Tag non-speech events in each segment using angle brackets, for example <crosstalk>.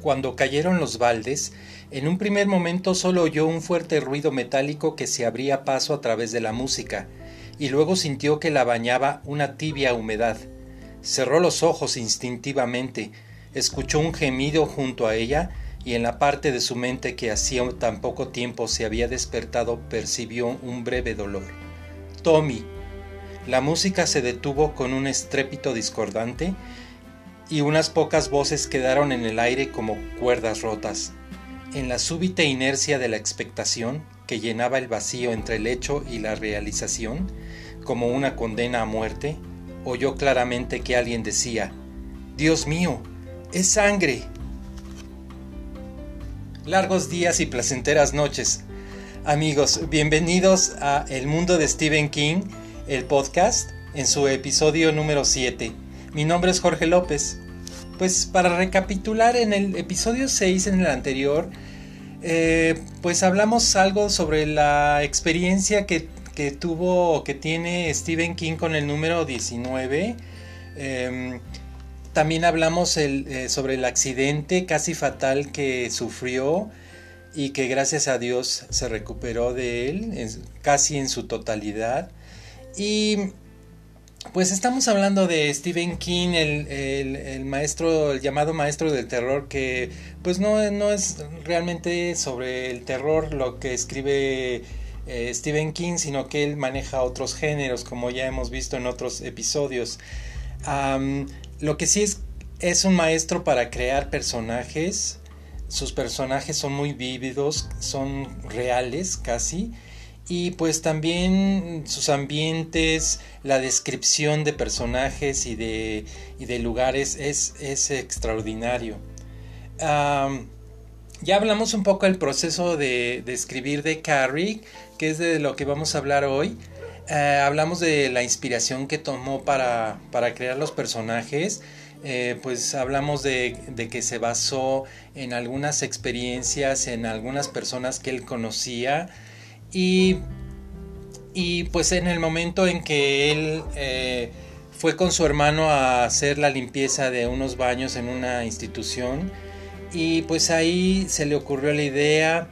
Cuando cayeron los baldes, en un primer momento solo oyó un fuerte ruido metálico que se abría paso a través de la música, y luego sintió que la bañaba una tibia humedad. Cerró los ojos instintivamente, escuchó un gemido junto a ella, y en la parte de su mente que hacía tan poco tiempo se había despertado percibió un breve dolor. Tommy. La música se detuvo con un estrépito discordante y unas pocas voces quedaron en el aire como cuerdas rotas. En la súbita inercia de la expectación, que llenaba el vacío entre el hecho y la realización, como una condena a muerte, oyó claramente que alguien decía, Dios mío, es sangre. Largos días y placenteras noches. Amigos, bienvenidos a El Mundo de Stephen King, el podcast, en su episodio número 7. Mi nombre es Jorge López. Pues para recapitular, en el episodio 6, en el anterior, eh, pues hablamos algo sobre la experiencia que, que, tuvo, que tiene Stephen King con el número 19. Em, también hablamos eh, sobre el accidente casi fatal que sufrió y que gracias a Dios se recuperó de él casi en su totalidad. Y pues estamos hablando de Stephen King, el, maestro, el llamado maestro del terror, que pues no, no es realmente sobre el terror lo que escribe eh, Stephen King, sino que él maneja otros géneros, como ya hemos visto en otros episodios. lo que sí es, es un maestro para crear personajes. Sus personajes son muy vívidos, son reales casi y pues también sus ambientes, la descripción de personajes y de, y de lugares es, es extraordinario. ya hablamos un poco del proceso de, de, escribir de Carrie, que es de lo que vamos a hablar hoy. Eh, hablamos de la inspiración que tomó para, para crear los personajes. Eh, pues hablamos de, de, que se basó en algunas experiencias, en algunas personas que él conocía, y, y pues en el momento en que él eh, fue con su hermano a hacer la limpieza de unos baños en una institución, y pues ahí se le ocurrió la idea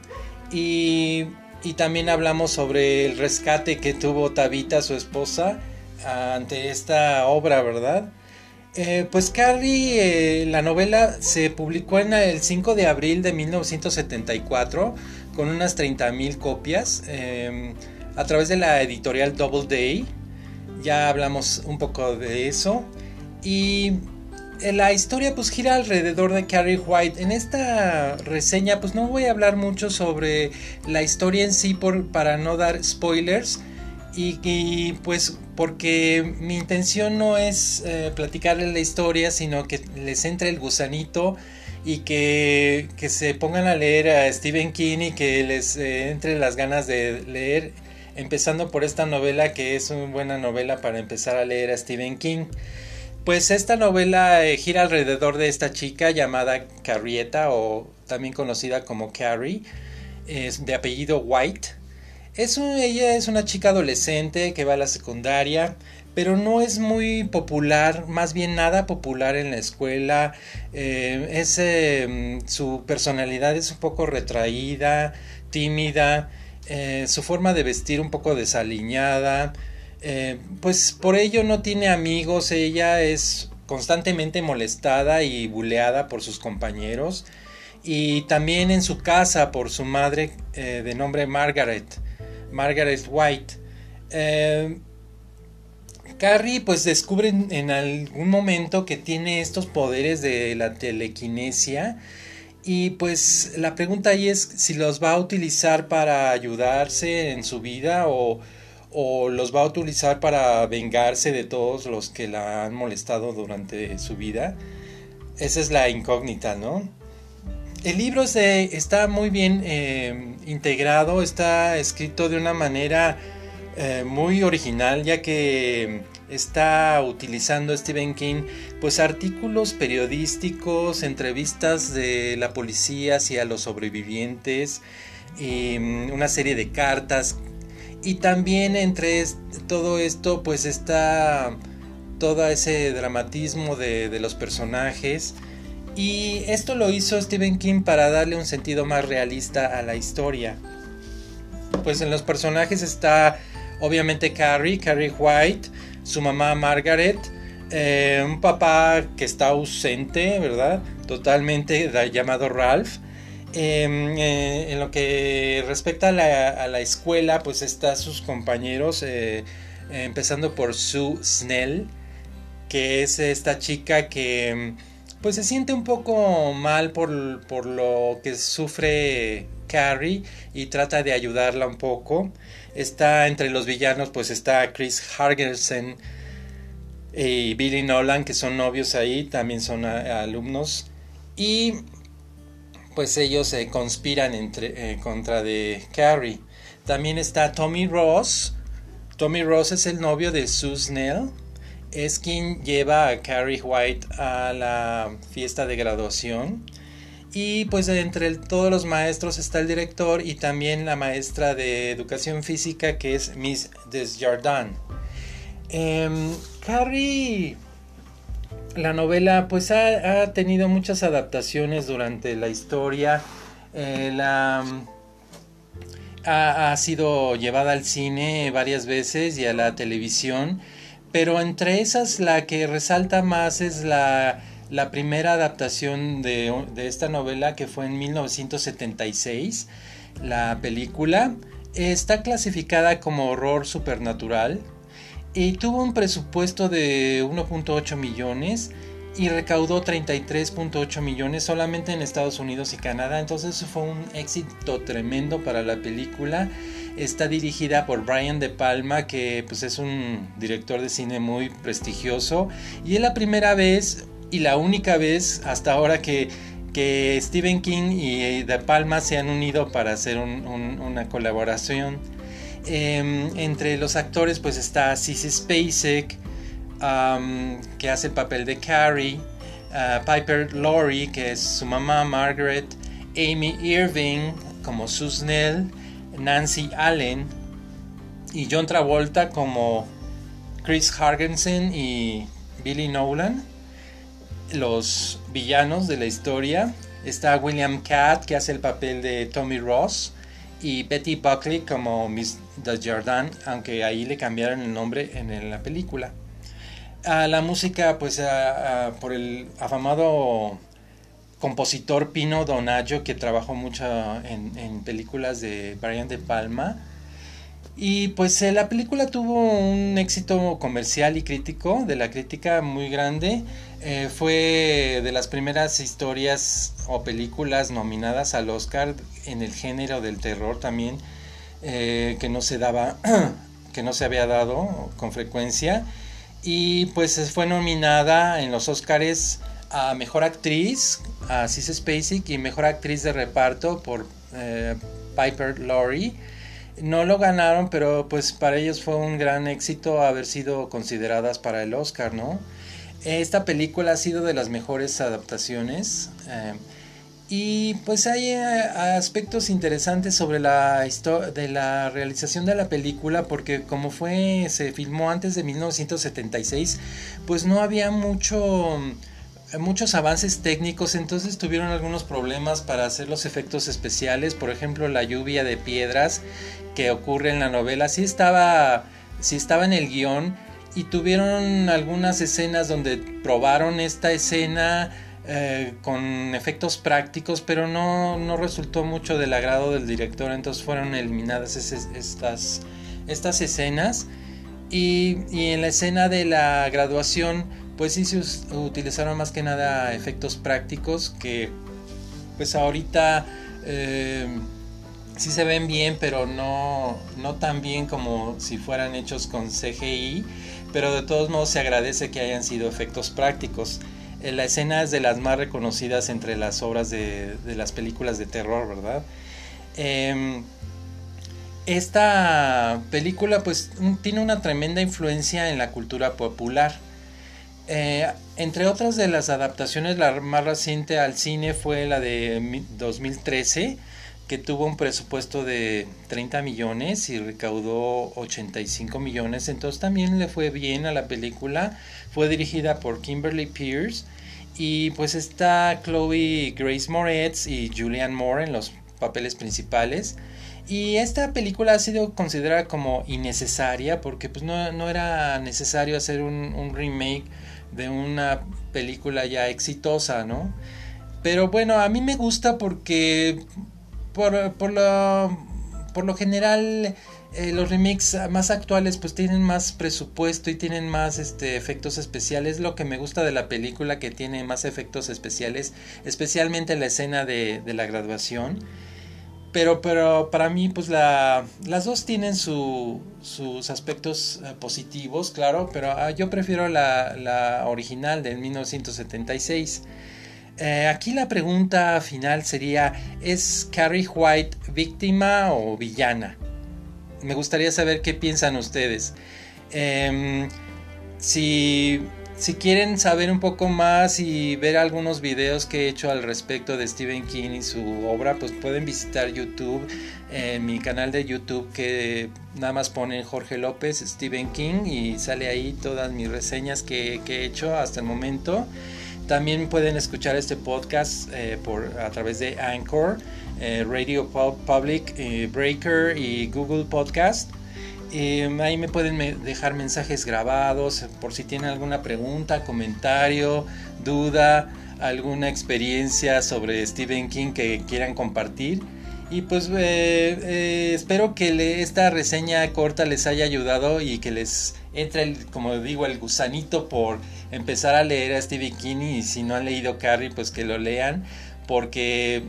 y, y también hablamos sobre el rescate que tuvo Tabita, su esposa, ante esta obra, ¿verdad? Eh, pues Carrie, eh, la novela se publicó en el 5 de abril de 1974 con unas 30.000 copias em, a través de la editorial Double Day. Ya hablamos un poco de eso. Y eh, la historia pues gira alrededor de Carrie White. En esta reseña pues no voy a hablar mucho sobre la historia en sí por, para no dar spoilers. Y, pues porque mi intención no es eh, la historia, sino que les entre el gusanito y que, se pongan a leer a Stephen King y que les eh, entre las ganas de leer, empezando por esta novela que es una buena novela para empezar a leer a Stephen King. Pues esta novela eh, gira alrededor de esta chica llamada Carrieta o también conocida como Carrie, es de apellido White. Es ella es una chica adolescente que va a la secundaria, pero no es muy popular, más bien nada popular en la escuela. Eh, es, em, su personalidad es un poco retraída, tímida, eh, su forma de vestir un poco desaliñada. Eh, pues por ello no tiene amigos, ella es constantemente molestada y buleada por sus compañeros y también en su casa por su madre de nombre Margaret, Margaret White. Carrie pues descubre en algún momento que tiene estos poderes de la telequinesia y pues la pregunta ahí es si los va a utilizar para ayudarse en su vida o, o los va a utilizar para vengarse de todos los que la han molestado durante su vida. Esa es la incógnita, ¿no? El libro se, está muy bien eh, integrado, está escrito de una manera eh, muy original ya que está utilizando Stephen King pues artículos periodísticos, entrevistas de la policía hacia los sobrevivientes y mm, una serie de cartas y también entre todo esto pues está todo ese dramatismo de los personajes Y esto lo hizo Stephen King para darle un sentido más realista a la historia. Pues en los personajes está obviamente Carrie, Carrie White, su mamá Margaret, eh, un papá que está ausente, ¿verdad? Totalmente llamado Ralph. Em, eh, en lo que respecta a la, escuela, pues está sus compañeros, eh, empezando por Sue Snell, que es esta chica que pues se siente un poco mal por, por lo que sufre Carrie y trata de ayudarla un poco. Está entre los villanos, pues está Chris Hargersen y Billy Nolan, que son novios ahí, también son alumnos. Y pues ellos conspiran entre, eh, contra de Carrie. También está Tommy Ross. Tommy Ross es el novio de Sue Snell es quien lleva a Carrie White a la fiesta de graduación. Y pues entre todos los maestros está el director y también la maestra de educación física que es Miss Desjardins. Em, Carrie, la novela pues ha, tenido muchas adaptaciones durante la historia. Eh, la, ha, ha sido llevada al cine varias veces y a la televisión pero entre esas la que resalta más es la, primera adaptación de, esta novela que fue en 1976, la película. Está clasificada como horror supernatural y tuvo un presupuesto de 1.8 millones y recaudó 33.8 millones solamente en Estados Unidos y Canadá. Entonces fue un éxito tremendo para la película Está dirigida por Brian De Palma, que pues es un director de cine muy prestigioso. Y es la primera vez y la única vez hasta ahora que, Stephen King y De Palma se han unido para hacer una colaboración. Em, entre los actores pues está Sissy Spacek, que hace el papel de Carrie, uh, Piper Laurie, que es su mamá Margaret, Amy Irving como Susnell, Nancy Allen y John Travolta como Chris Hargensen y Billy Nolan, los villanos de la historia. Está William Catt que hace el papel de Tommy Ross y Betty Buckley como Miss Desjardins, aunque ahí le cambiaron el nombre en la película. A la música, pues por el afamado compositor Pino Donaggio que trabajó mucho en, películas de Brian De Palma. Y pues eh, la película tuvo un éxito comercial y crítico, de la crítica muy grande. Eh, fue de las primeras historias o películas nominadas al Oscar en el género del terror también, eh, que no se daba, <clears throat> que no se había dado con frecuencia. Y pues fue nominada en los Oscars a Mejor Actriz, a Cis Spacek, y Mejor Actriz de Reparto por Piper Laurie. No lo ganaron, pero pues para ellos fue un gran éxito haber sido consideradas para el Oscar, ¿no? Esta película ha sido de las mejores adaptaciones. Eh, y pues hay eh, aspectos interesantes sobre la de la realización de la película porque como fue se filmó antes de 1976, pues no había mucho muchos avances técnicos, entonces tuvieron algunos problemas para hacer los efectos especiales, por ejemplo la lluvia de piedras que ocurre en la novela, sí estaba, sí estaba en el guion y tuvieron algunas escenas donde probaron esta escena eh, con efectos prácticos, pero no, no, resultó mucho del agrado del director, entonces fueron eliminadas estas, estas escenas. Y, y en la escena de la graduación, pues sí se utilizaron más que nada efectos prácticos que pues ahorita eh, sí se ven bien, pero no, no tan bien como si fueran hechos con CGI, pero de todos modos se agradece que hayan sido efectos prácticos. Eh, la escena es de las más reconocidas entre las obras de, las películas de terror, ¿verdad? Em, esta película pues tiene una tremenda influencia en la cultura popular. Eh, entre otras de las adaptaciones, la más reciente al cine fue la de 2013, que tuvo un presupuesto de 30 millones y recaudó 85 millones. Entonces también le fue bien a la película. Fue dirigida por Kimberly Pierce Y pues está Chloe Grace Moretz y Julianne Moore en los papeles principales. Y esta película ha sido considerada como innecesaria porque pues no, era necesario hacer un, remake de una película ya exitosa, ¿no? Pero bueno, a mí me gusta porque por, lo, por lo general eh, los remakes más actuales pues tienen más presupuesto y tienen más este, efectos especiales. Lo que me gusta de la película que tiene más efectos especiales, especialmente la escena de, la graduación. Pero, pero para mí pues la, las dos tienen sus aspectos eh, positivos, claro, pero ah, yo prefiero la, la original del 1976. Eh, aquí la pregunta final sería, ¿es Carrie White víctima o villana? Me gustaría saber qué piensan ustedes. Em, si, si, quieren saber un poco más y ver algunos videos que he hecho al respecto de Stephen King y su obra, pues pueden visitar YouTube, en mi canal de YouTube que nada más ponen Jorge López, Stephen King y sale ahí todas mis reseñas que, que he hecho hasta el momento. También pueden escuchar este podcast eh, por, a través de Anchor, eh, Radio Public, eh, Breaker y Google Podcast. ahí me pueden dejar mensajes grabados por si tienen alguna pregunta, comentario, duda, alguna experiencia sobre Stephen King que quieran compartir. Y pues espero que esta reseña corta les haya ayudado y que les entra el, como digo, el gusanito por empezar a leer a Stevie King y si no han leído Carrie, pues que lo lean, porque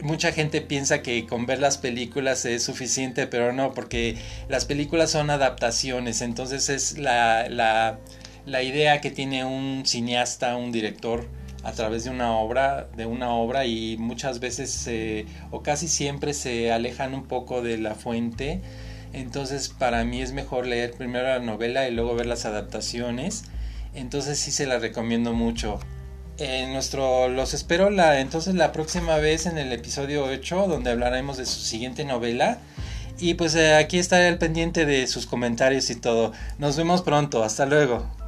mucha gente piensa que con ver las películas es suficiente, pero no, porque las películas son adaptaciones, entonces es la, la, la idea que tiene un cineasta, un director a través de una obra, de una obra y muchas veces o casi siempre se alejan un poco de la fuente entonces para mí es mejor leer primero la novela y luego ver las adaptaciones. Entonces sí se la recomiendo mucho. nuestro, los espero la, entonces la próxima vez en el episodio 8 donde hablaremos de su siguiente novela. Y pues eh, aquí estaré al pendiente de sus comentarios y todo. Nos vemos pronto. Hasta luego.